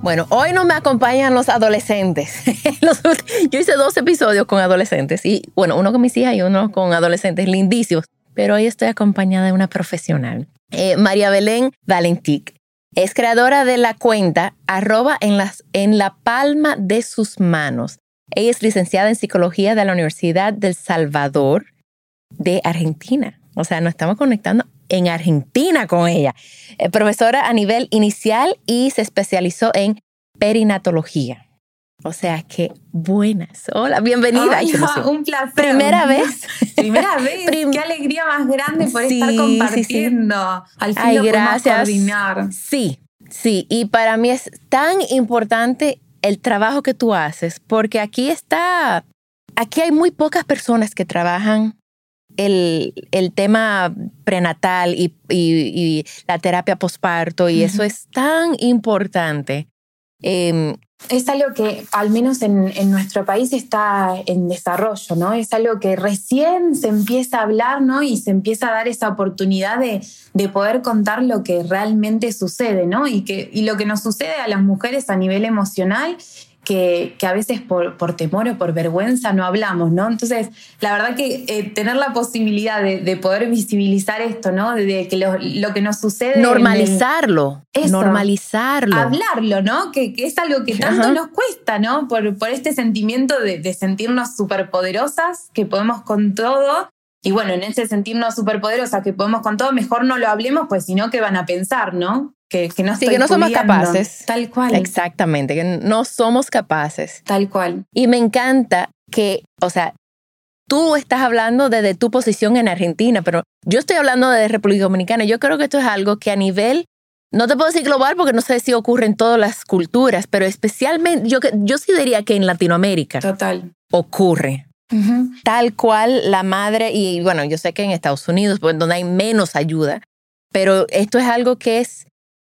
Bueno, hoy no me acompañan los adolescentes. Yo hice dos episodios con adolescentes y, bueno, uno con mis hijas y uno con adolescentes lindísimos, pero hoy estoy acompañada de una profesional, eh, María Belén Valentic. Es creadora de la cuenta arroba en, las, en la palma de sus manos. Ella es licenciada en psicología de la Universidad del Salvador de Argentina. O sea, nos estamos conectando en Argentina con ella. Eh, profesora a nivel inicial y se especializó en perinatología. O sea que buenas. Hola, bienvenida. Ay, un placer. Primera vez. Primera vez. Qué alegría más grande por estar compartiendo. Al fin lo gracias. coordinar. Sí, sí. Y para mí es tan importante el trabajo que tú haces, porque aquí está, aquí hay muy pocas personas que trabajan el, el tema prenatal y, y, la terapia posparto y eso es tan importante. Eh, es algo que al menos en, en, nuestro país está en desarrollo, ¿no? Es algo que recién se empieza a hablar, ¿no? Y se empieza a dar esa oportunidad de, de poder contar lo que realmente sucede, ¿no? Y, que, y lo que nos sucede a las mujeres a nivel emocional que, a veces por, por, temor o por vergüenza no hablamos, ¿no? Entonces, la verdad que eh, tener la posibilidad de, poder visibilizar esto, ¿no? De que lo, que nos sucede... Normalizarlo. normalizarlo. Hablarlo, ¿no? Que, es algo que tanto nos cuesta, ¿no? Por, por este sentimiento de, de sentirnos superpoderosas, que podemos con todo y bueno, en ese sentirnos superpoderosas que podemos con todo, mejor no lo hablemos, pues sino que van a pensar, ¿no? Que, que no, sí, que no somos capaces. Tal cual. Exactamente, que no somos capaces. Tal cual. Y me encanta que, o sea, tú estás hablando desde tu posición en Argentina, pero yo estoy hablando de República Dominicana. Yo creo que esto es algo que a nivel, no te puedo decir global porque no sé si ocurre en todas las culturas, pero especialmente, yo, yo sí diría que en Latinoamérica. Total. Ocurre. Tal cual la madre, y bueno, yo sé que en Estados Unidos, pues, donde hay menos ayuda, pero esto es algo que es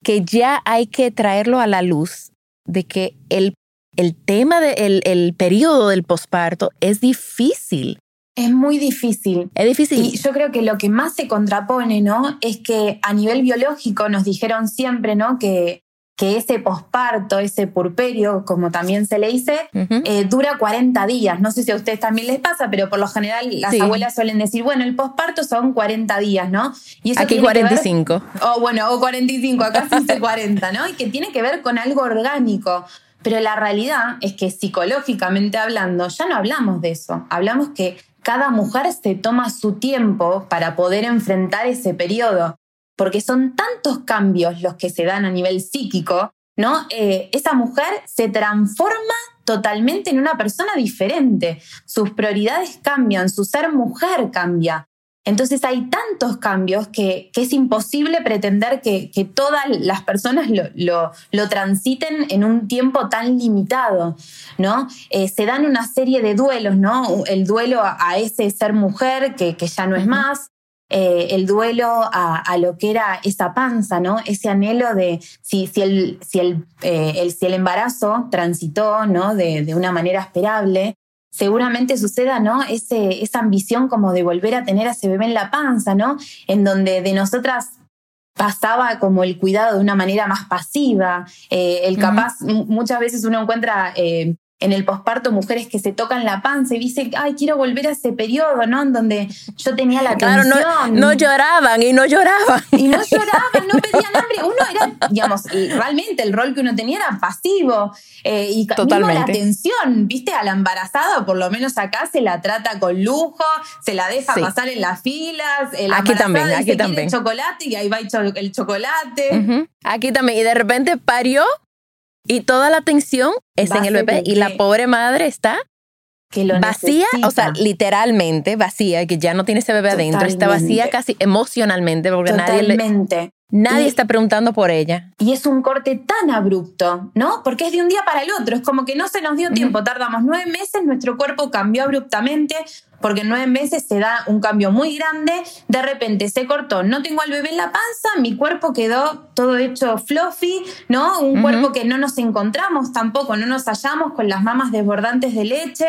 que ya hay que traerlo a la luz de que el, el tema del el periodo del posparto es difícil. Es muy difícil. Es difícil. Y yo creo que lo que más se contrapone, ¿no? Es que a nivel biológico nos dijeron siempre, ¿no? Que que ese posparto, ese purperio, como también se le dice, eh, dura 40 días. No sé si a ustedes también les pasa, pero por lo general las abuelas suelen decir, bueno, el posparto son 40 días, ¿no? Y eso Aquí 45. o bueno, o 45, acá sí 40, ¿no? Y que tiene que ver con algo orgánico. Pero la realidad es que psicológicamente hablando, ya no hablamos de eso. Hablamos que cada mujer se toma su tiempo para poder enfrentar ese periodo porque son tantos cambios los que se dan a nivel psíquico, ¿no? Eh, esa mujer se transforma totalmente en una persona diferente. Sus prioridades cambian, su ser mujer cambia. Entonces hay tantos cambios que, es imposible pretender que, todas las personas lo, lo, transiten en un tiempo tan limitado, ¿no? Eh, se dan una serie de duelos, ¿no? El duelo a, ese ser mujer que, que ya no es más, eh, el duelo a, lo que era esa panza, ¿no? Ese anhelo de si, si, el, si, el, eh, el, si el embarazo transitó, ¿no? De, una manera esperable, seguramente suceda, ¿no? Ese, esa ambición como de volver a tener a ese bebé en la panza, ¿no? En donde de nosotras pasaba como el cuidado de una manera más pasiva, eh, el capaz, muchas veces uno encuentra en el posparto mujeres que se tocan la panza y dicen, ay, quiero volver a ese periodo, ¿no? En donde yo tenía la claro, atención. No, no, lloraban y no lloraban. Y no lloraban, no pedían hambre. Uno era, digamos, realmente el rol que uno tenía era pasivo. Eh, y Totalmente. la atención, ¿viste? A la embarazada, por lo menos acá, se la trata con lujo, se la deja pasar en las filas. La aquí también, aquí también. chocolate y ahí va el chocolate. Aquí también. Y de repente parió y toda la atención es en el bebé y la pobre madre está vacía, o sea, literalmente vacía, que ya no tiene ese bebé adentro, está vacía casi emocionalmente porque nadie Nadie está preguntando por ella. Y es un corte tan abrupto, ¿no? Porque es de un día para el otro. Es como que no se nos dio tiempo. Tardamos nueve meses, nuestro cuerpo cambió abruptamente porque en nueve meses se da un cambio muy grande. De repente se cortó, no tengo al bebé en la panza, mi cuerpo quedó todo hecho fluffy, ¿no? Un cuerpo que no nos encontramos tampoco, no nos hallamos con las mamas desbordantes de leche.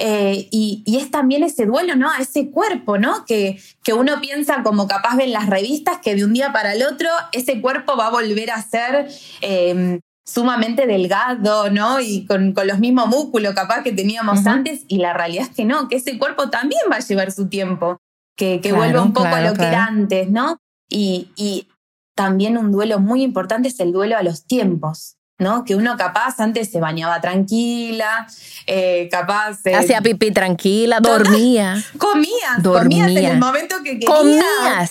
Eh, y, es también ese duelo, ¿no? A ese cuerpo, ¿no? Que, que uno piensa como capaz ven las revistas que de un día para el otro ese cuerpo va a volver a ser em, sumamente delgado, ¿no? Y con, los mismos músculos capaz que teníamos antes. Y la realidad es que no, que ese cuerpo también va a llevar su tiempo, que, que vuelva un poco a lo que era antes, ¿no? Y, y también un duelo muy importante es el duelo a los tiempos. ¿No? Que uno capaz antes se bañaba tranquila, eh, capaz... Eh, Hacía pipí tranquila, dormía. Comías, comías en el momento que querías. Comías.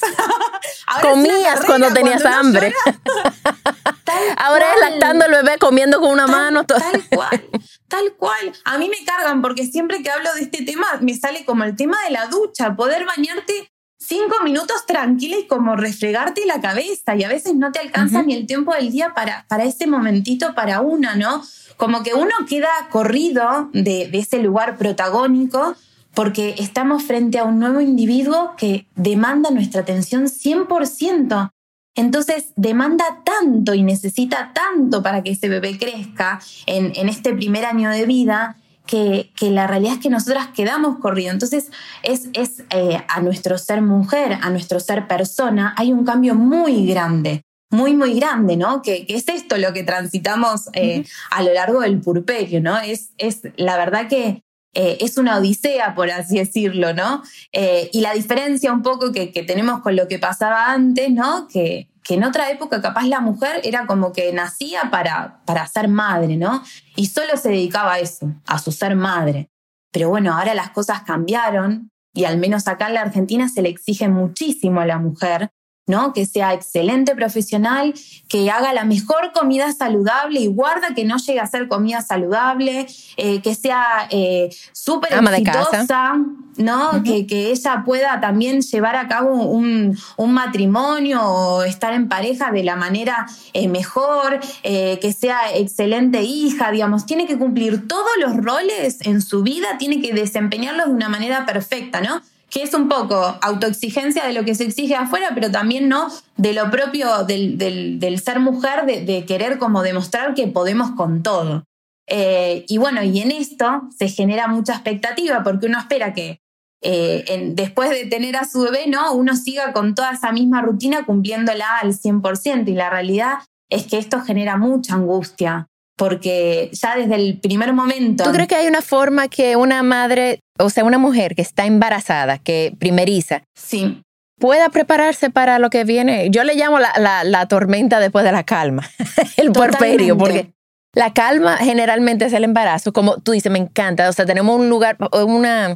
comías cuando tenías hambre. Ahora es lactando el bebé comiendo con una mano. Tal cual, tal cual. A mí me cargan porque siempre que hablo de este tema me sale como el tema de la ducha, poder bañarte cinco minutos tranquila y como refregarte la cabeza y a veces no te alcanza ni el tiempo del día para, para ese momentito para una, ¿no? Como que uno queda corrido de, de ese lugar protagónico porque estamos frente a un nuevo individuo que demanda nuestra atención 100%. Entonces demanda tanto y necesita tanto para que ese bebé crezca en, en este primer año de vida que, la realidad es que nosotras quedamos corriendo. Entonces, es, es eh, a nuestro ser mujer, a nuestro ser persona, hay un cambio muy grande, muy, muy grande, ¿no? Que, es esto lo que transitamos eh, a lo largo del purperio, ¿no? Es, es la verdad que eh, es una odisea, por así decirlo, ¿no? y la diferencia un poco que, que, tenemos con lo que pasaba antes, ¿no? Que, que en otra época capaz la mujer era como que nacía para, para ser madre, ¿no? Y solo se dedicaba a eso, a su ser madre. Pero bueno, ahora las cosas cambiaron y al menos acá en la Argentina se le exige muchísimo a la mujer ¿no? Que sea excelente profesional, que haga la mejor comida saludable y guarda que no llegue a ser comida saludable, eh, que sea eh, súper exitosa, ¿no? que, que, ella pueda también llevar a cabo un, matrimonio o estar en pareja de la manera eh, mejor, que sea excelente hija, digamos, tiene que cumplir todos los roles en su vida, tiene que desempeñarlos de una manera perfecta, ¿no? Que es un poco autoexigencia de lo que se exige afuera, pero también no de lo propio del, ser mujer, de, querer como demostrar que podemos con todo. Eh, y bueno, y en esto se genera mucha expectativa porque uno espera que eh, después de tener a su bebé, ¿no? Uno siga con toda esa misma rutina cumpliéndola al 100%. Y la realidad es que esto genera mucha angustia porque ya desde el primer momento... ¿Tú crees que hay una forma que una madre, o sea, una mujer que está embarazada, que primeriza, sí. pueda prepararse para lo que viene? Yo le llamo la, la, tormenta después de la calma, el puerperio, porque la calma generalmente es el embarazo, como tú dices, me encanta, o sea, tenemos un lugar, una,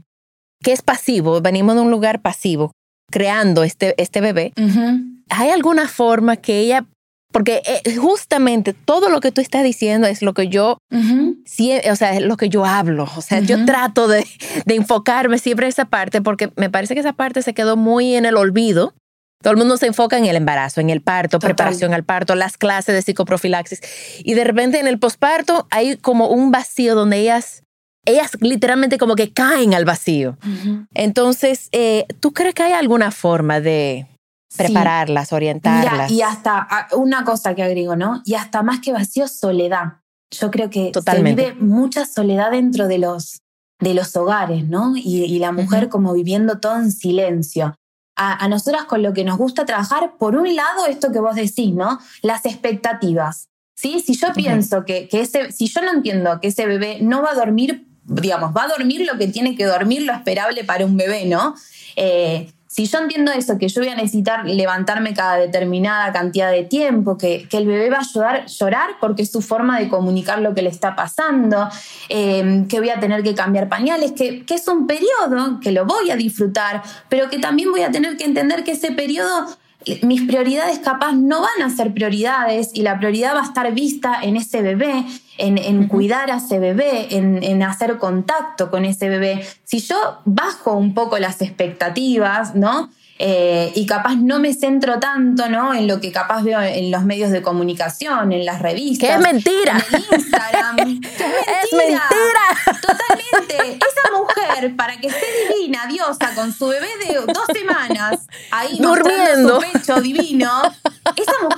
que es pasivo, venimos de un lugar pasivo, creando este, este bebé. ¿Hay alguna forma que ella porque eh, justamente todo lo que tú estás diciendo es lo que yo, o sea, es lo que yo hablo. O sea, yo trato de, enfocarme siempre en esa parte porque me parece que esa parte se quedó muy en el olvido. Todo el mundo se enfoca en el embarazo, en el parto, preparación al parto, las clases de psicoprofilaxis. Y de repente en el posparto hay como un vacío donde ellas, ellas literalmente como que caen al vacío. Entonces, eh, ¿tú crees que hay alguna forma de, prepararlas, orientarlas. y hasta ah, una cosa que agrego, ¿no? Y hasta más que vacío, soledad. Yo creo que Totalmente. se vive mucha soledad dentro de los, de los hogares, ¿no? Y, la mujer como viviendo todo en silencio. A, a, nosotras con lo que nos gusta trabajar, por un lado, esto que vos decís, ¿no? Las expectativas. ¿sí? Si yo pienso que, que ese, si yo no entiendo que ese bebé no va a dormir, digamos, va a dormir lo que tiene que dormir, lo esperable para un bebé, ¿no? Eh, si yo entiendo eso, que yo voy a necesitar levantarme cada determinada cantidad de tiempo, que, el bebé va a ayudar, llorar porque es su forma de comunicar lo que le está pasando, eh, que voy a tener que cambiar pañales, que, que es un periodo que lo voy a disfrutar, pero que también voy a tener que entender que ese periodo mis prioridades capaz no van a ser prioridades y la prioridad va a estar vista en ese bebé, en, cuidar a ese bebé, en, hacer contacto con ese bebé. Si yo bajo un poco las expectativas, ¿no? Eh, y capaz no me centro tanto ¿no? en lo que capaz veo en los medios de comunicación, en las revistas. ¡Que es mentira! En Instagram. ¡Es mentira! Totalmente. Esa mujer, para que esté divina, diosa, con su bebé de dos semanas, ahí durmiendo su pecho divino, esa mujer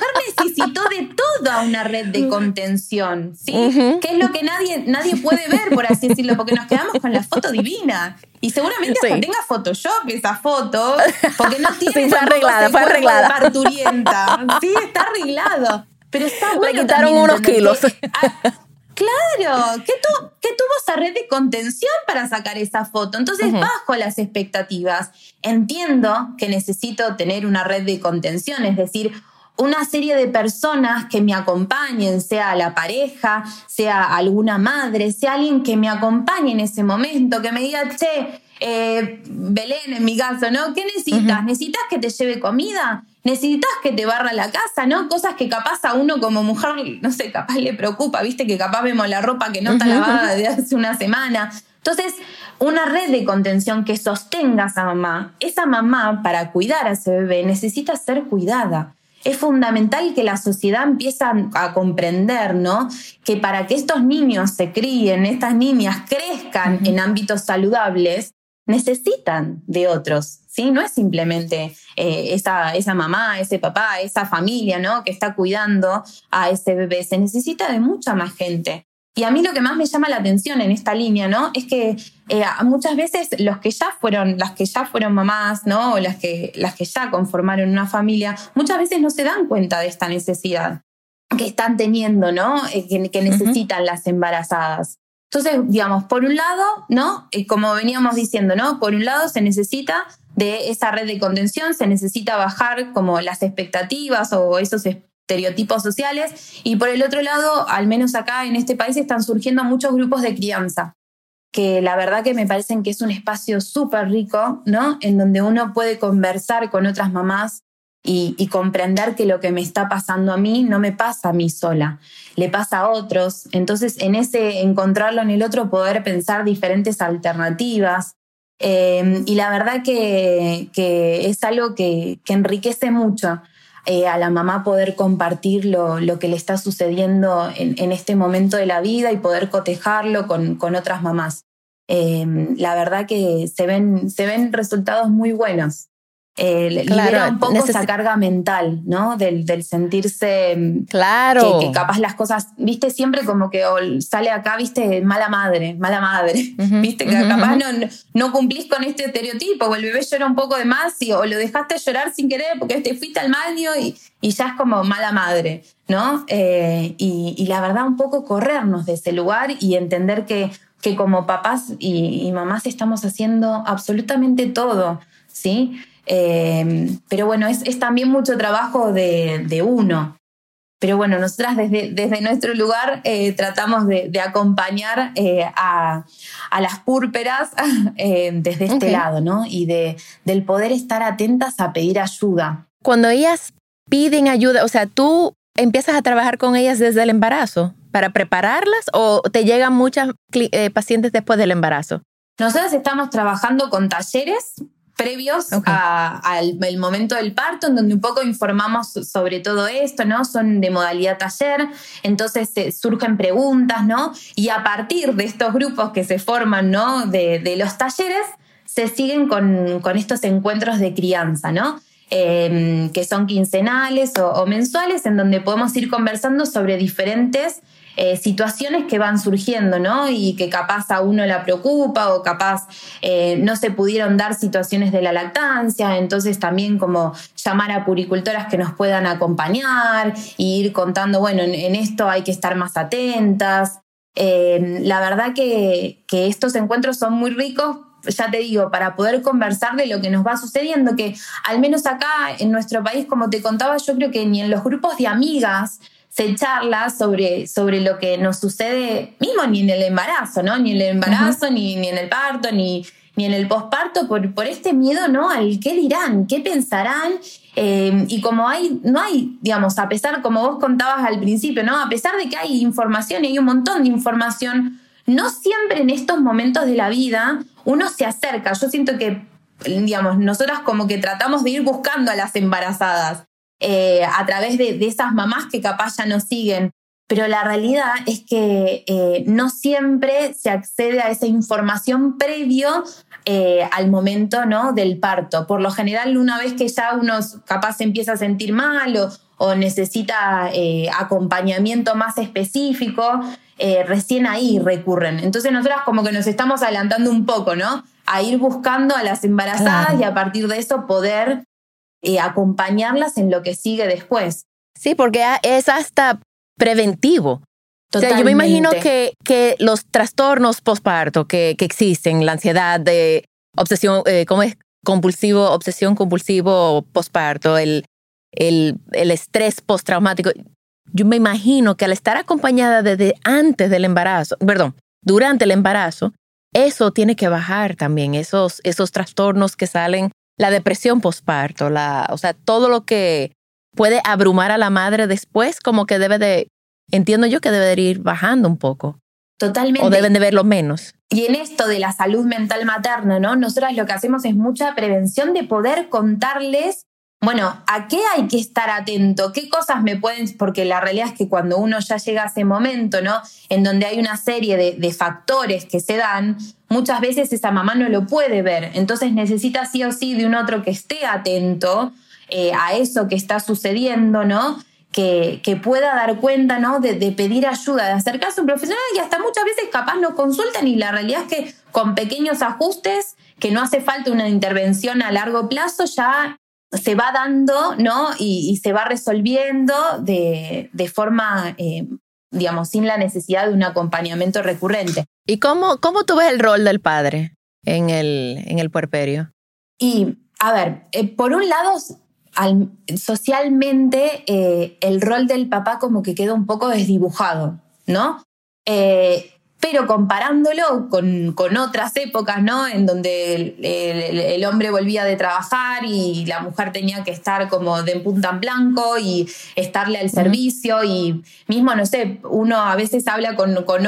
toda una red de contención, ¿sí? Que es lo que nadie, nadie puede ver, por así decirlo, porque nos quedamos con la foto divina. Y seguramente hasta tenga Photoshop esa foto, porque no tiene sí, fue arreglada, fue arreglada. parturienta. Sí, está arreglado. Pero está bueno. Le quitaron unos kilos. Ah, claro, ¿qué, tuvo esa red de contención para sacar esa foto? Entonces, bajo las expectativas, entiendo que necesito tener una red de contención, es decir, una serie de personas que me acompañen, sea la pareja, sea alguna madre, sea alguien que me acompañe en ese momento, que me diga, che, eh, Belén en mi caso, ¿no? ¿Qué necesitas? ¿Necesitas que te lleve comida? ¿Necesitas que te barra la casa? ¿No? Cosas que capaz a uno como mujer, no sé, capaz le preocupa, viste que capaz vemos la ropa que no está lavada desde hace una semana. Entonces, una red de contención que sostenga a esa mamá. Esa mamá, para cuidar a ese bebé, necesita ser cuidada es fundamental que la sociedad empiece a comprender, ¿no? Que para que estos niños se críen, estas niñas crezcan en ámbitos saludables, necesitan de otros, ¿sí? No es simplemente eh, esa, esa mamá, ese papá, esa familia, ¿no? Que está cuidando a ese bebé, se necesita de mucha más gente. Y a mí lo que más me llama la atención en esta línea, ¿no? Es que eh, muchas veces los que ya fueron, las que ya fueron mamás, ¿no? O las que, las que ya conformaron una familia, muchas veces no se dan cuenta de esta necesidad que están teniendo, ¿no? Eh, que, necesitan las embarazadas. Entonces, digamos, por un lado, ¿no? Eh, como veníamos diciendo, ¿no? Por un lado se necesita de esa red de contención, se necesita bajar como las expectativas o esos estereotipos sociales y por el otro lado, al menos acá en este país están surgiendo muchos grupos de crianza que la verdad que me parecen que es un espacio súper rico, ¿no? En donde uno puede conversar con otras mamás y, comprender que lo que me está pasando a mí no me pasa a mí sola, le pasa a otros. Entonces, en ese encontrarlo en el otro, poder pensar diferentes alternativas. Eh, y la verdad que, que es algo que, que enriquece mucho eh, a la mamá poder compartir lo, que le está sucediendo en, este momento de la vida y poder cotejarlo con, con otras mamás. Eh, la verdad que se ven, se ven resultados muy buenos eh, libera un poco esa carga mental, ¿no? Del, del sentirse mm, claro. Que, capaz las cosas, viste, siempre como que sale acá, viste, mala madre, mala madre, viste, que capaz no, no, cumplís con este estereotipo, o el bebé llora un poco de más, y, o lo dejaste llorar sin querer porque te fuiste al baño y, y ya es como mala madre, ¿no? Eh, y, y, la verdad, un poco corrernos de ese lugar y entender que, que como papás y, y mamás estamos haciendo absolutamente todo, ¿sí? Em, pero bueno, es, también mucho trabajo de, uno. Pero bueno, nosotras desde, desde nuestro lugar eh, tratamos de, acompañar eh, a, las púrperas eh, desde este lado, ¿no? Y de, del poder estar atentas a pedir ayuda. Cuando ellas piden ayuda, o sea, tú empiezas a trabajar con ellas desde el embarazo para prepararlas o te llegan muchas pacientes después del embarazo? Nosotras estamos trabajando con talleres previos al momento del parto, en donde un poco informamos sobre todo esto, ¿no? Son de modalidad taller, entonces surgen preguntas, ¿no? Y a partir de estos grupos que se forman, ¿no? De, los talleres, se siguen con, estos encuentros de crianza, ¿no? Em, que son quincenales o, mensuales, en donde podemos ir conversando sobre diferentes eh, situaciones que van surgiendo, ¿no? Y que capaz a uno la preocupa o capaz eh, no se pudieron dar situaciones de la lactancia, entonces también como llamar a puricultoras que nos puedan acompañar e ir contando, bueno, en, esto hay que estar más atentas. Eh, la verdad que estos encuentros son muy ricos ya te digo, para poder conversar de lo que nos va sucediendo, que al menos acá en nuestro país, como te contaba, yo creo que ni en los grupos de amigas se charla sobre, sobre lo que nos sucede, mismo ni en el embarazo, ¿no? Ni en el embarazo, ni, ni en el parto, ni, ni en el posparto, por, por este miedo, ¿no? Al qué dirán, qué pensarán. Eh, y como hay, no hay, digamos, a pesar, como vos contabas al principio, ¿no? A pesar de que hay información y hay un montón de información, no siempre en estos momentos de la vida uno se acerca. Yo siento que, digamos, nosotras como que tratamos de ir buscando a las embarazadas. Eh, a través de, esas mamás que capaz ya nos siguen. Pero la realidad es que eh, no siempre se accede a esa información previo eh, al momento ¿no? del parto. Por lo general, una vez que ya uno capaz se empieza a sentir mal o, necesita acompañamiento más específico, recién ahí recurren. Entonces nosotras como que nos estamos adelantando un poco, ¿no? A ir buscando a las embarazadas y a partir de eso poder eh, acompañarlas en lo que sigue después. Sí, porque es hasta preventivo. O sea, yo me imagino que, que los trastornos postparto que, que existen, la ansiedad de obsesión, eh, ¿cómo es? Compulsivo, obsesión compulsivo postparto, el, el, el estrés postraumático. Yo me imagino que al estar acompañada desde antes del embarazo, perdón, durante el embarazo, eso tiene que bajar también, esos, esos trastornos que salen la depresión postparto, la, o sea, todo lo que puede abrumar a la madre después, como que debe de, entiendo yo que debe de ir bajando un poco. Totalmente. O deben de verlo menos. Y en esto de la salud mental materna, ¿no? Nosotras lo que hacemos es mucha prevención de poder contarles, bueno, ¿a qué hay que estar atento? ¿Qué cosas me pueden...? Porque la realidad es que cuando uno ya llega a ese momento, ¿no? En donde hay una serie de, de factores que se dan, muchas veces esa mamá no lo puede ver, entonces necesita sí o sí de un otro que esté atento eh, a eso que está sucediendo, ¿no? Que, pueda dar cuenta, ¿no? De, pedir ayuda, de acercarse a un profesional y hasta muchas veces capaz no consultan y la realidad es que con pequeños ajustes, que no hace falta una intervención a largo plazo, ya se va dando, ¿no? Y, se va resolviendo de, de forma eh, digamos, sin la necesidad de un acompañamiento recurrente. ¿Y cómo, cómo tú ves el rol del padre en el, en el puerperio? Y, a ver, eh, por un lado, socialmente el rol del papá como que queda un poco desdibujado, ¿no? Eh, pero comparándolo con, con, otras épocas, ¿no? En donde el, hombre volvía de trabajar y la mujer tenía que estar como de punta en blanco y estarle al servicio y mismo, no sé, uno a veces habla con, con,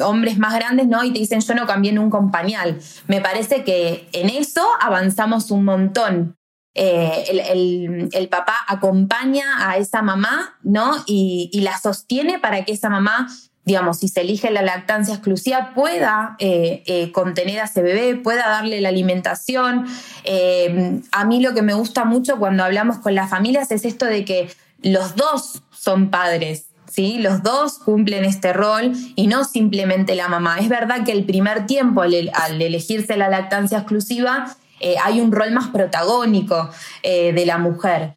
hombres más grandes, ¿no? Y te dicen, yo no cambié nunca un pañal. Me parece que en eso avanzamos un montón. Eh, el, el, papá acompaña a esa mamá, ¿no? Y, y la sostiene para que esa mamá digamos, si se elige la lactancia exclusiva, pueda eh, eh, contener a ese bebé, pueda darle la alimentación. Eh, a mí lo que me gusta mucho cuando hablamos con las familias es esto de que los dos son padres. ¿Sí? Los dos cumplen este rol y no simplemente la mamá. Es verdad que el primer tiempo, al, elegirse la lactancia exclusiva, hay un rol más protagónico de la mujer.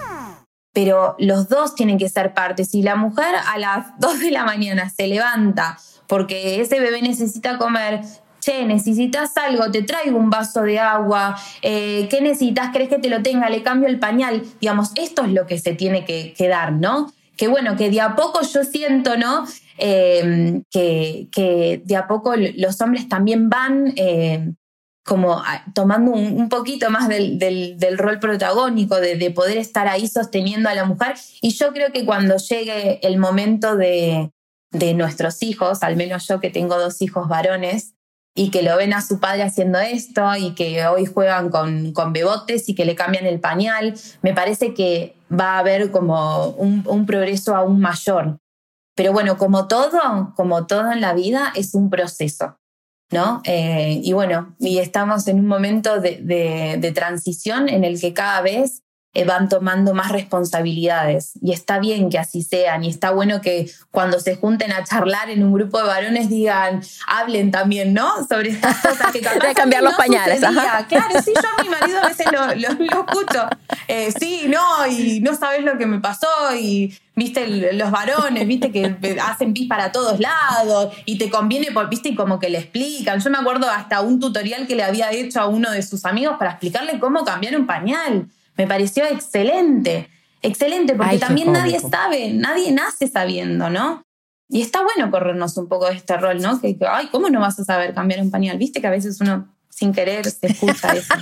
pero los dos tienen que ser partes. Si la mujer a las 2 de la mañana se levanta porque ese bebé necesita comer, che, necesitas algo, te traigo un vaso de agua, eh, ¿qué necesitas? ¿Crees que te lo tenga? Le cambio el pañal. Digamos, esto es lo que se tiene que, dar, ¿no? Que bueno, que de a poco yo siento, ¿no? Eh, que, que, de a poco los hombres también van eh, como ah, tomando un, poquito más del, del, rol protagónico, de, poder estar ahí sosteniendo a la mujer. Y yo creo que cuando llegue el momento de, de nuestros hijos, al menos yo que tengo dos hijos varones, y que lo ven a su padre haciendo esto y que hoy juegan con, con bebotes y que le cambian el pañal, me parece que va a haber como un, un progreso aún mayor. Pero bueno, como todo, como todo en la vida, es un proceso. ¿No? Eh, y bueno, y estamos en un momento de, de, de transición en el que cada vez eh, van tomando más responsabilidades. Y está bien que así sean. Y está bueno que cuando se junten a charlar en un grupo de varones digan, hablen también, ¿no? Sobre estas cosas que De cambiar los pañales. Claro, sí, yo a mi marido a veces lo, lo, escucho. Eh, sí, no, y no sabes lo que me pasó. Y viste los varones, viste que hacen pis para todos lados y te conviene, por, viste, y como que le explican. Yo me acuerdo hasta un tutorial que le había hecho a uno de sus amigos para explicarle cómo cambiar un pañal. Me pareció excelente, excelente, porque también nadie sabe, nadie nace sabiendo, ¿no? Y está bueno corrernos un poco de este rol, ¿no? Que, ay, ¿cómo no vas a saber cambiar un pañal? Viste que a veces uno sin querer se escucha eso.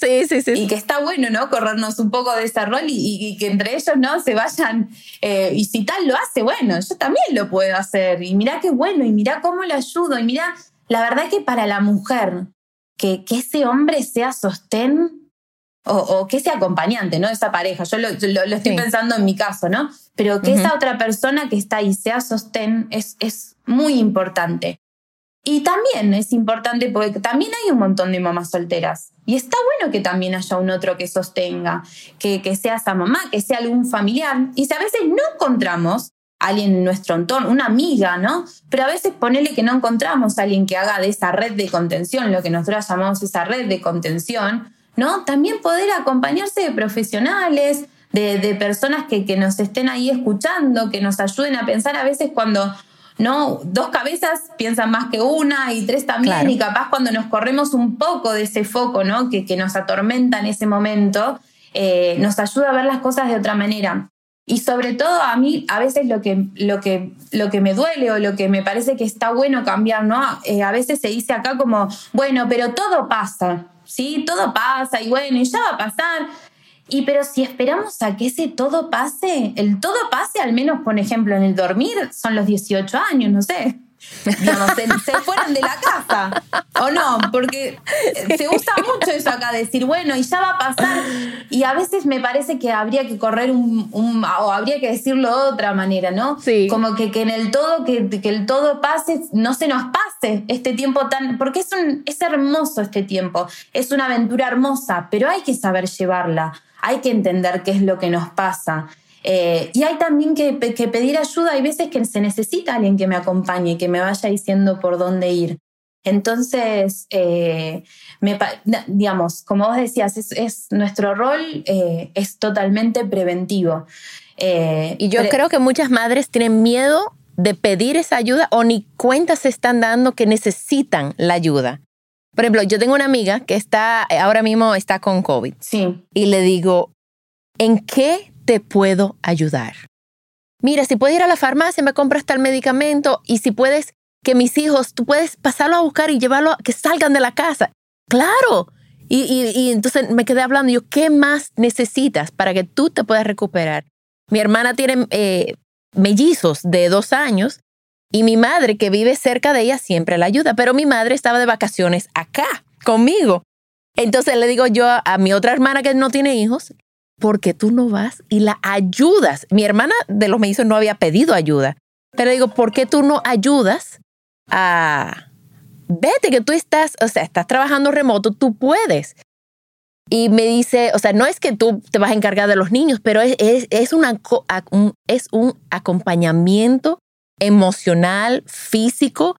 sí, sí, sí. Y que está bueno, ¿no? Corrernos un poco de ese rol y, que entre ellos, ¿no? Se vayan. Eh, y si tal lo hace, bueno, yo también lo puedo hacer. Y mirá qué bueno, y mirá cómo le ayudo. Y mirá, la verdad que para la mujer, que, que ese hombre sea sostén o, que sea acompañante, ¿no? Esa pareja. Yo lo, estoy pensando en mi caso, ¿no? Pero que esa otra persona que está ahí sea sostén es, es muy importante. Y también es importante porque también hay un montón de mamás solteras. Y está bueno que también haya un otro que sostenga, que, que sea esa mamá, que sea algún familiar. Y si a veces no encontramos a alguien en nuestro entorno, una amiga, ¿no? Pero a veces ponele que no encontramos a alguien que haga de esa red de contención, lo que nosotros llamamos esa red de contención, ¿no? También poder acompañarse de profesionales, de, personas que, que, nos estén ahí escuchando, que nos ayuden a pensar a veces cuando, ¿no? Dos cabezas piensan más que una y tres también, y capaz cuando nos corremos un poco de ese foco, ¿no? Que, que nos atormenta en ese momento, eh, nos ayuda a ver las cosas de otra manera. Y sobre todo a mí a veces lo que, lo que, lo que me duele o lo que me parece que está bueno cambiar, ¿no? Eh, a veces se dice acá como, bueno, pero todo pasa. ¿sí? Todo pasa y bueno, y ya va a pasar. Y pero si esperamos a que ese todo pase, el todo pase, al menos, por ejemplo, en el dormir, son los 18 años, no sé. Digamos, se, fueron de la casa. ¿O no? Porque se usa mucho eso acá, decir, bueno, y ya va a pasar. Y a veces me parece que habría que correr un, o habría que decirlo de otra manera, ¿no? Sí. Como que, que en el todo, que, que, el todo pase, no se nos pase este tiempo tan. Porque es, un, es hermoso este tiempo. Es una aventura hermosa, pero hay que saber llevarla. Hay que entender qué es lo que nos pasa. Eh, y hay también que, pedir ayuda. Hay veces que se necesita alguien que me acompañe, que me vaya diciendo por dónde ir. Entonces, eh, digamos, como vos decías, es, nuestro rol eh, es totalmente preventivo. y yo creo que muchas madres tienen miedo de pedir esa ayuda o ni cuenta se están dando que necesitan la ayuda. Por ejemplo, yo tengo una amiga que está ahora mismo está con COVID. Sí. Y le digo, ¿en qué te puedo ayudar? Mira, si puedes ir a la farmacia, me compras tal medicamento y si puedes que mis hijos, tú puedes pasarlo a buscar y llevarlo, a, que salgan de la casa. Claro. Y, y, entonces me quedé hablando, yo, ¿qué más necesitas para que tú te puedas recuperar? Mi hermana tiene eh, mellizos de dos años y mi madre, que vive cerca de ella, siempre la ayuda, pero mi madre estaba de vacaciones acá conmigo. Entonces le digo yo a mi otra hermana que no tiene hijos, porque tú no vas y la ayudas. Mi hermana de los mellizos no había pedido ayuda, pero digo, ¿por qué tú no ayudas a... Vete que tú estás, o sea, estás trabajando remoto, tú puedes. Y me dice, o sea, no es que tú te vas a encargar de los niños, pero es, es, es un acompañamiento emocional, físico,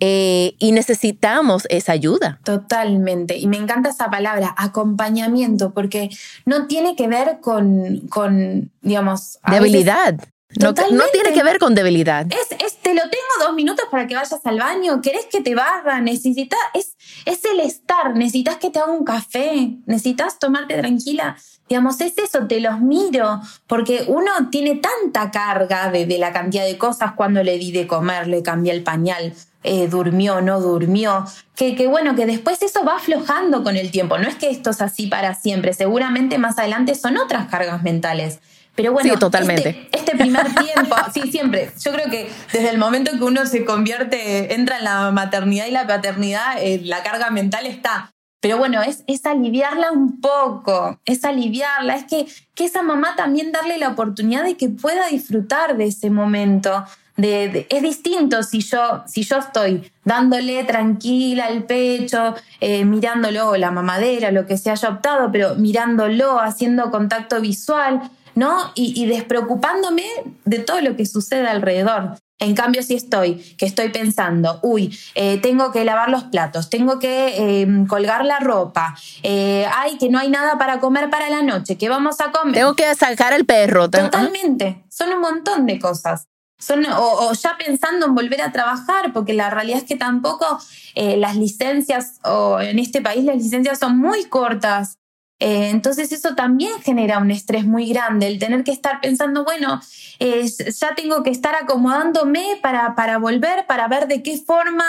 eh, y necesitamos esa ayuda. Totalmente. Y me encanta esa palabra, acompañamiento, porque no tiene que ver con, con digamos... Debilidad. no, no, tiene que ver con debilidad. Es, es, te lo tengo dos minutos para que vayas al baño, querés que te barra, necesitas, es, es el estar, necesitas que te haga un café, necesitas tomarte tranquila. Digamos, es eso, te los miro, porque uno tiene tanta carga de, de la cantidad de cosas cuando le di de comer, le cambié el pañal, eh, durmió, no durmió, que, que, bueno, que después eso va aflojando con el tiempo. No es que esto es así para siempre, seguramente más adelante son otras cargas mentales. Pero bueno, sí, totalmente. Este, este primer tiempo, sí, siempre. Yo creo que desde el momento que uno se convierte, entra en la maternidad y la paternidad, eh, la carga mental está. Pero bueno, es, es aliviarla un poco, es aliviarla, es que, que esa mamá también darle la oportunidad de que pueda disfrutar de ese momento. De, es distinto si yo, si yo estoy dándole tranquila al pecho, eh, mirándolo, la mamadera, lo que se haya optado, pero mirándolo, haciendo contacto visual, ¿no? Y, y despreocupándome de todo lo que sucede alrededor. En cambio, si estoy, que estoy pensando, uy, eh, tengo que lavar los platos, tengo que em, colgar la ropa, eh, ay, que no hay nada para comer para la noche, ¿qué vamos a comer? Tengo que sacar el perro. Totalmente, son un montón de cosas. Son, o, ya pensando en volver a trabajar, porque la realidad es que tampoco eh, las licencias, o en este país las licencias son muy cortas. Eh, entonces eso también genera un estrés muy grande, el tener que estar pensando, bueno, ya tengo que estar acomodándome para, para volver, para ver de qué forma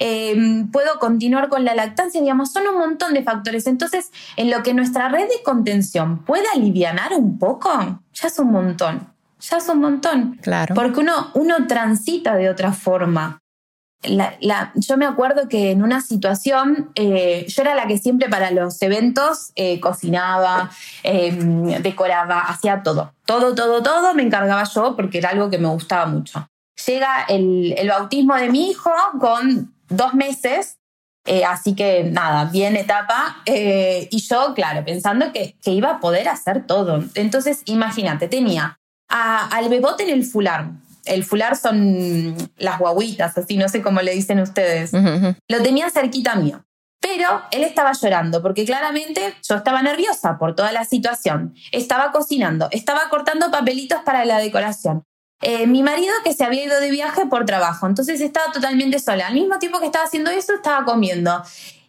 eh, puedo continuar con la lactancia, digamos, son un montón de factores. Entonces, en lo que nuestra red de contención puede aliviar un poco, ya es un montón, ya es un montón. Claro. Porque uno, uno transita de otra forma yo me acuerdo que en una situación, eh, yo era la que siempre para los eventos eh, cocinaba, em, decoraba, hacía todo. Todo, todo, todo me encargaba yo porque era algo que me gustaba mucho. Llega el, bautismo de mi hijo con dos meses, eh, así que nada, bien etapa. y yo, claro, pensando que, que, iba a poder hacer todo. Entonces, imagínate, tenía al bebote en el fular, el fular son las guaguitas, así no sé cómo le dicen ustedes. Lo tenía cerquita mío. Pero él estaba llorando porque claramente yo estaba nerviosa por toda la situación. Estaba cocinando, estaba cortando papelitos para la decoración. Eh, mi marido que se había ido de viaje por trabajo, entonces estaba totalmente sola. Al mismo tiempo que estaba haciendo eso, estaba comiendo.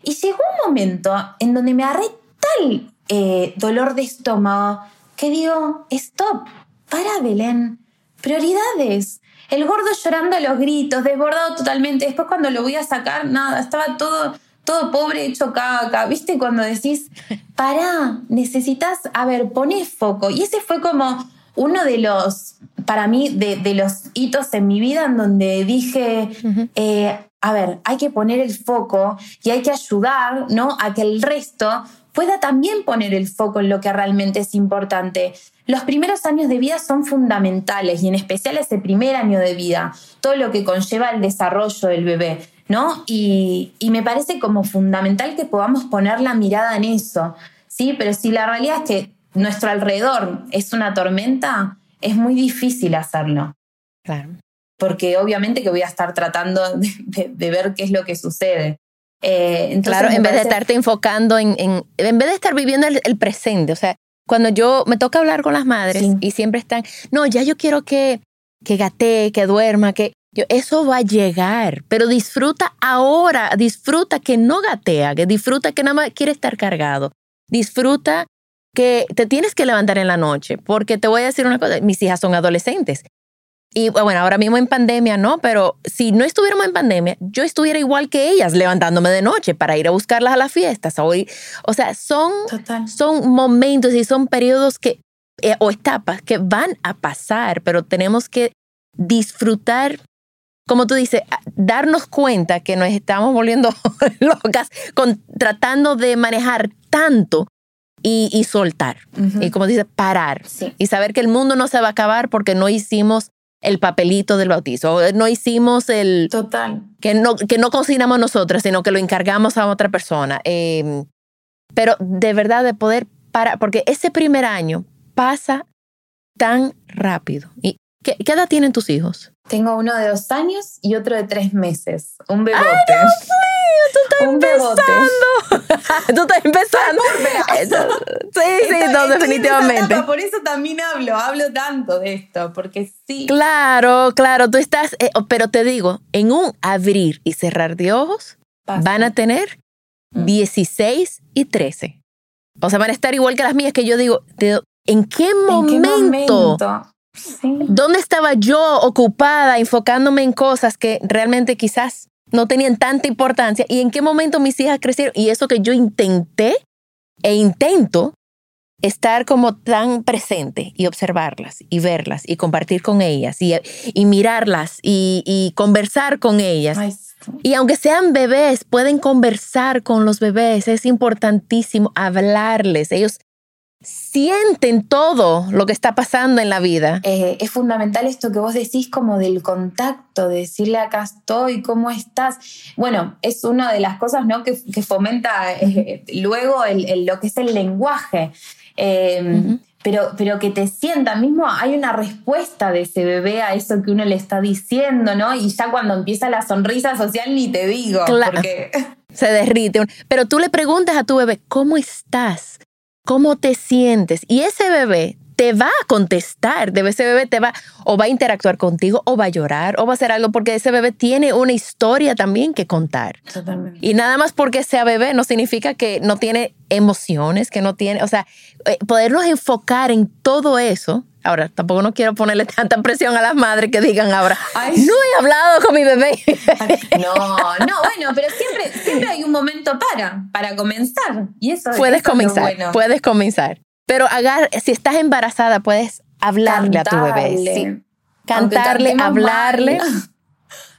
Y llegó un momento en donde me agarré tal eh, dolor de estómago que digo, stop, para Belén, prioridades. El gordo llorando a los gritos, desbordado totalmente. Después cuando lo voy a sacar, nada, estaba todo, todo pobre, hecho caca. ¿Viste? Cuando decís, pará, necesitas, a ver, poné foco. Y ese fue como uno de los, para mí, de, los hitos en mi vida en donde dije, eh, a ver, hay que poner el foco y hay que ayudar, ¿no? A que el resto pueda también poner el foco en lo que realmente es importante. Los primeros años de vida son fundamentales y en especial ese primer año de vida, todo lo que conlleva el desarrollo del bebé, ¿no? Y, me parece como fundamental que podamos poner la mirada en eso, ¿sí? Pero si la realidad es que nuestro alrededor es una tormenta, es muy difícil hacerlo. Claro. Porque obviamente que voy a estar tratando de, ver qué es lo que sucede. Eh, claro, en vez de estarte enfocando en, en, en vez de estar viviendo el, el presente, o sea, cuando yo me toca hablar con las madres y siempre están, no, ya yo quiero que, que gatee, que duerma, que yo, eso va a llegar, pero disfruta ahora, disfruta que no gatea, que disfruta que nada más quiere estar cargado, disfruta que te tienes que levantar en la noche, porque te voy a decir una cosa, mis hijas son adolescentes y bueno, ahora mismo en pandemia no, pero si no estuviéramos en pandemia, yo estuviera igual que ellas, levantándome de noche para ir a buscarlas a las fiestas. O, o sea, son, son momentos y son periodos que, eh, o etapas que van a pasar, pero tenemos que disfrutar, como tú dices, darnos cuenta que nos estamos volviendo locas con, tratando de manejar tanto y, soltar. Y como dice, parar. Y saber que el mundo no se va a acabar porque no hicimos el papelito del bautizo. No hicimos el... Total. Que no, que no cocinamos nosotras, sino que lo encargamos a otra persona. Em, pero de verdad de poder parar, porque ese primer año pasa tan rápido. ¿Y qué, edad tienen tus hijos? Tengo uno de dos años y otro de tres meses. Un bebote. tú estás empezando. tú estás empezando. sí, sí, no, definitivamente. por eso también hablo, hablo tanto de esto, porque sí. Claro, claro, tú estás, eh, pero te digo, en un abrir y cerrar de ojos, van a tener 16 mm. y 13. O sea, van a estar igual que las mías, que yo digo, ¿en qué momento? ¿Dónde estaba yo ocupada, enfocándome en cosas que realmente quizás no tenían tanta importancia y en qué momento mis hijas crecieron y eso que yo intenté e intento estar como tan presente y observarlas y verlas y compartir con ellas y, mirarlas y, conversar con ellas. Y aunque sean bebés, pueden conversar con los bebés. Es importantísimo hablarles. Ellos sienten todo lo que está pasando en la vida. Eh, es fundamental esto que vos decís como del contacto, de decirle acá estoy, ¿cómo estás? Bueno, es una de las cosas ¿no? que, fomenta eh, luego lo que es el lenguaje. Em, pero, pero que te sienta, mismo hay una respuesta de ese bebé a eso que uno le está diciendo, ¿no? Y ya cuando empieza la sonrisa social ni te digo. Porque... Se derrite. Pero tú le preguntas a tu bebé, ¿cómo estás? ¿Cómo te sientes? Y ese bebé te va a contestar, de ese bebé te va o va a interactuar contigo o va a llorar o va a hacer algo porque ese bebé tiene una historia también que contar. Totalmente. Y nada más porque sea bebé no significa que no tiene emociones, que no tiene, o sea, eh, podernos enfocar en todo eso. Ahora, tampoco no quiero ponerle tanta presión a las madres que digan ahora, no he hablado con mi bebé. No, no, bueno, pero siempre, siempre hay un momento para, para comenzar. Y eso puedes comenzar, puedes comenzar. Pero agar, si estás embarazada, puedes hablarle a tu bebé. Cantarle, hablarle.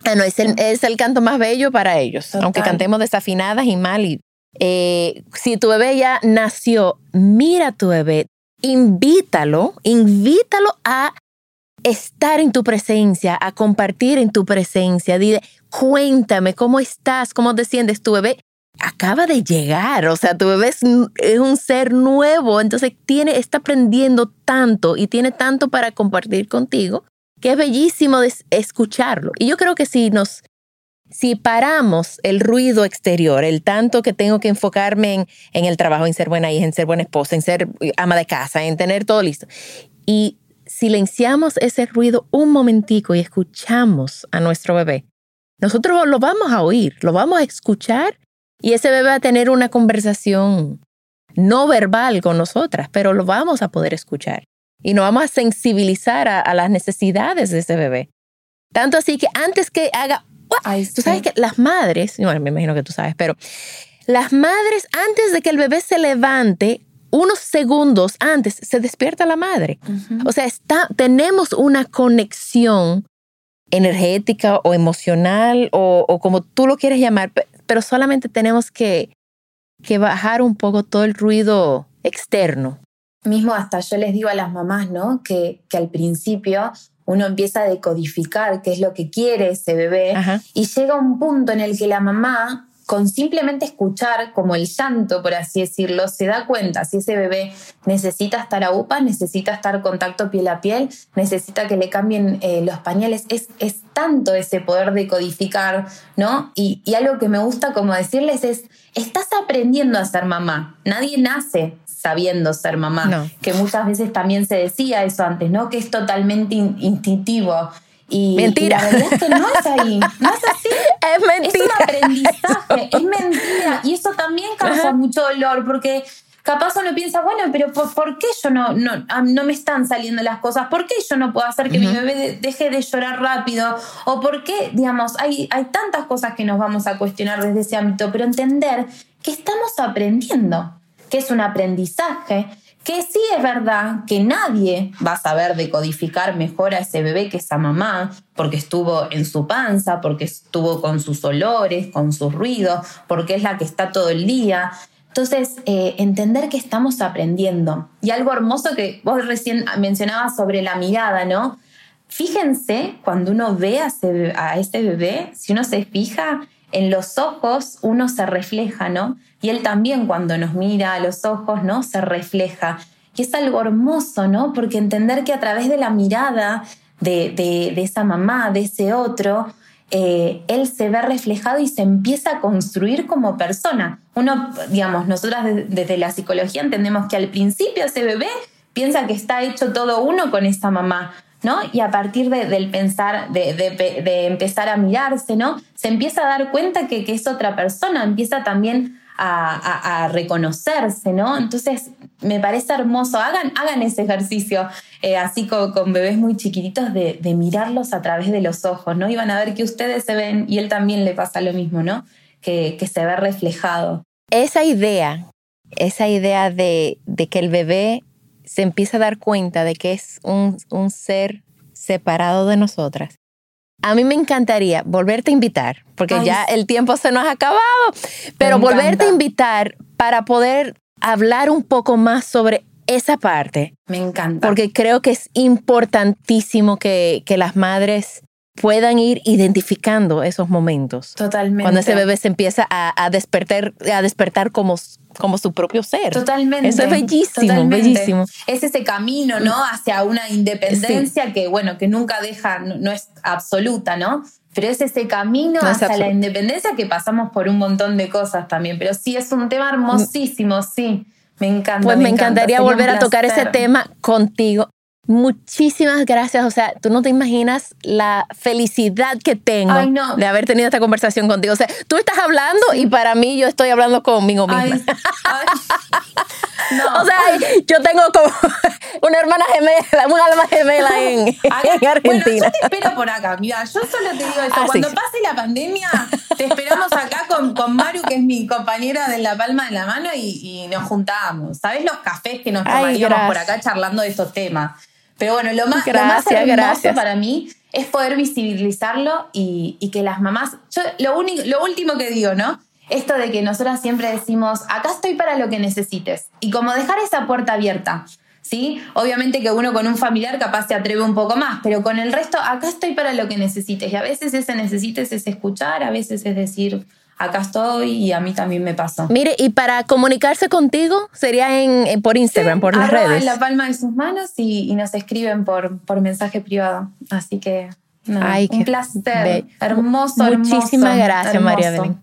Ah, no, es el, es el, canto más bello para ellos. Aunque cantemos desafinadas y mal. Y, eh, si tu bebé ya nació, mira a tu bebé, invítalo, invítalo a estar en tu presencia, a compartir en tu presencia. Dile, cuéntame cómo estás, cómo te tu bebé acaba de llegar, o sea, tu bebé es, un ser nuevo, entonces tiene, está aprendiendo tanto y tiene tanto para compartir contigo, que es bellísimo escucharlo. Y yo creo que si nos, si paramos el ruido exterior, el tanto que tengo que enfocarme en, el trabajo, en ser buena hija, en ser buena esposa, en ser ama de casa, en tener todo listo, y silenciamos ese ruido un momentico y escuchamos a nuestro bebé, nosotros lo vamos a oír, lo vamos a escuchar y ese bebé va a tener una conversación no verbal con nosotras, pero lo vamos a poder escuchar. Y nos vamos a sensibilizar a, las necesidades de ese bebé. Tanto así que antes que haga... tú sabes que las madres, bueno, me imagino que tú sabes, pero las madres antes de que el bebé se levante, unos segundos antes se despierta la madre. O sea, está, tenemos una conexión energética o emocional o, o, como tú lo quieres llamar, pero solamente tenemos que, que bajar un poco todo el ruido externo. Mismo hasta yo les digo a las mamás, ¿no? Que, que al principio uno empieza a decodificar qué es lo que quiere ese bebé y llega un punto en el que la mamá con simplemente escuchar como el llanto, por así decirlo, se da cuenta si ese bebé necesita estar a UPA, necesita estar contacto piel a piel, necesita que le cambien eh, los pañales. Es, es, tanto ese poder de codificar, ¿no? Y, algo que me gusta como decirles es, estás aprendiendo a ser mamá. Nadie nace sabiendo ser mamá, que muchas veces también se decía eso antes, ¿no? Que es totalmente instintivo. Y, mentira. la verdad es que no es ahí, no es así. Es mentira. Es un aprendizaje, es mentira. Y eso también causa mucho dolor porque capaz uno piensa, bueno, pero ¿por, qué yo no, no, no, me están saliendo las cosas? ¿Por qué yo no puedo hacer que mi bebé deje de llorar rápido? ¿O por qué, digamos, hay, hay tantas cosas que nos vamos a cuestionar desde ese ámbito, pero entender que estamos aprendiendo, que es un aprendizaje que sí es verdad que nadie va a saber decodificar mejor a ese bebé que esa mamá, porque estuvo en su panza, porque estuvo con sus olores, con sus ruidos, porque es la que está todo el día. Entonces, eh, entender que estamos aprendiendo. Y algo hermoso que vos recién mencionabas sobre la mirada, ¿no? Fíjense cuando uno ve a ese, a ese bebé, si uno se fija, en los ojos uno se refleja, ¿no? Y él también cuando nos mira a los ojos, ¿no? Se refleja. Y es algo hermoso, ¿no? Porque entender que a través de la mirada de, esa mamá, de ese otro, eh, él se ve reflejado y se empieza a construir como persona. Uno, digamos, nosotras desde la psicología entendemos que al principio ese bebé piensa que está hecho todo uno con esa mamá, ¿no? Y a partir del pensar, de, empezar a mirarse, ¿no? Se empieza a dar cuenta que, que es otra persona, empieza también a, reconocerse, ¿no? Entonces, me parece hermoso. Hagan, hagan ese ejercicio, eh, así con, bebés muy chiquititos, de, mirarlos a través de los ojos, ¿no? Y van a ver que ustedes se ven y él también le pasa lo mismo, ¿no? Que, que se ve reflejado. Esa idea esa idea de, de que el bebé se empieza a dar cuenta de que es un, un ser separado de nosotras. A mí me encantaría volverte a invitar, porque Ay, ya el tiempo se nos ha acabado, pero volverte a invitar para poder hablar un poco más sobre esa parte, Me encanta. porque creo que es importantísimo que, que las madres puedan ir identificando esos momentos. Totalmente. Cuando ese bebé se empieza a, a despertar, a despertar como, como su propio ser. Totalmente. Eso es bellísimo, totalmente. bellísimo. Es ese camino, ¿no? Hacia una independencia que, bueno, que nunca deja, no, no es absoluta, ¿no? Pero es ese camino No es hacia la independencia que pasamos por un montón de cosas también. Pero sí, es un tema hermosísimo, sí. Me encanta. Pues me, encanta. encantaría volver a tocar ese tema contigo. Muchísimas gracias. O sea, tú no te imaginas la felicidad que tengo Ay, no. de haber tenido esta conversación contigo. O sea, tú estás hablando y para mí yo estoy hablando conmigo misma. Ay, ay. No. O sea, yo tengo como una hermana gemela, un alma gemela en, Acá- en Argentina. Bueno, yo te espero por acá. Mira, yo solo te digo eso. Ah, Cuando sí. pase la pandemia, te esperamos acá con, con Maru, que es mi compañera de la palma de la mano, y, y nos juntamos. ¿Sabes los cafés que nos Ay, tomaríamos por gracias. acá charlando de estos temas? Pero bueno, lo más, lo más Gracias, hermoso gracias. para mí es poder visibilizarlo y, y que las mamás. Yo lo, único, lo último que digo, ¿no? Esto de que nosotras siempre decimos, acá estoy para lo que necesites. Y como dejar esa puerta abierta. ¿Sí? Obviamente que uno con un familiar capaz se atreve un poco más, pero con el resto, acá estoy para lo que necesites. Y a veces ese necesites es escuchar, a veces es decir, acá estoy y a mí también me pasó. Mire, y para comunicarse contigo sería en, en- por Instagram, por las redes. en la palma de sus manos y, y nos escriben por, por mensaje privado. Así que, Ay, un placer. Hermoso, hermoso. Muchísimas gracias, María hermoso. Belén.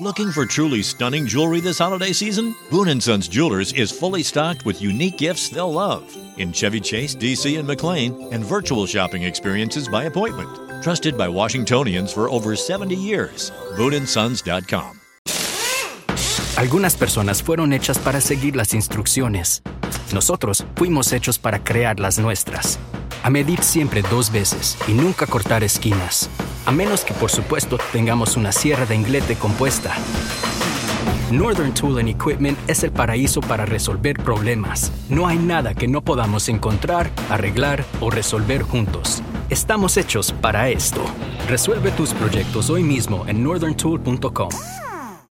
Looking for truly stunning jewelry this holiday season? Boon & Sons Jewelers is fully stocked with unique gifts they'll love in Chevy Chase, DC, and McLean, and virtual shopping experiences by appointment. Trusted by Washingtonians for over 70 years. BooneAndSons.com. Algunas personas fueron hechas para seguir las instrucciones. Nosotros fuimos hechos para crear las nuestras. A medir siempre dos veces y nunca cortar esquinas. A menos que, por supuesto, tengamos una sierra de inglete compuesta. Northern Tool and Equipment es el paraíso para resolver problemas. No hay nada que no podamos encontrar, arreglar o resolver juntos. Estamos hechos para esto. Resuelve tus proyectos hoy mismo en northerntool.com.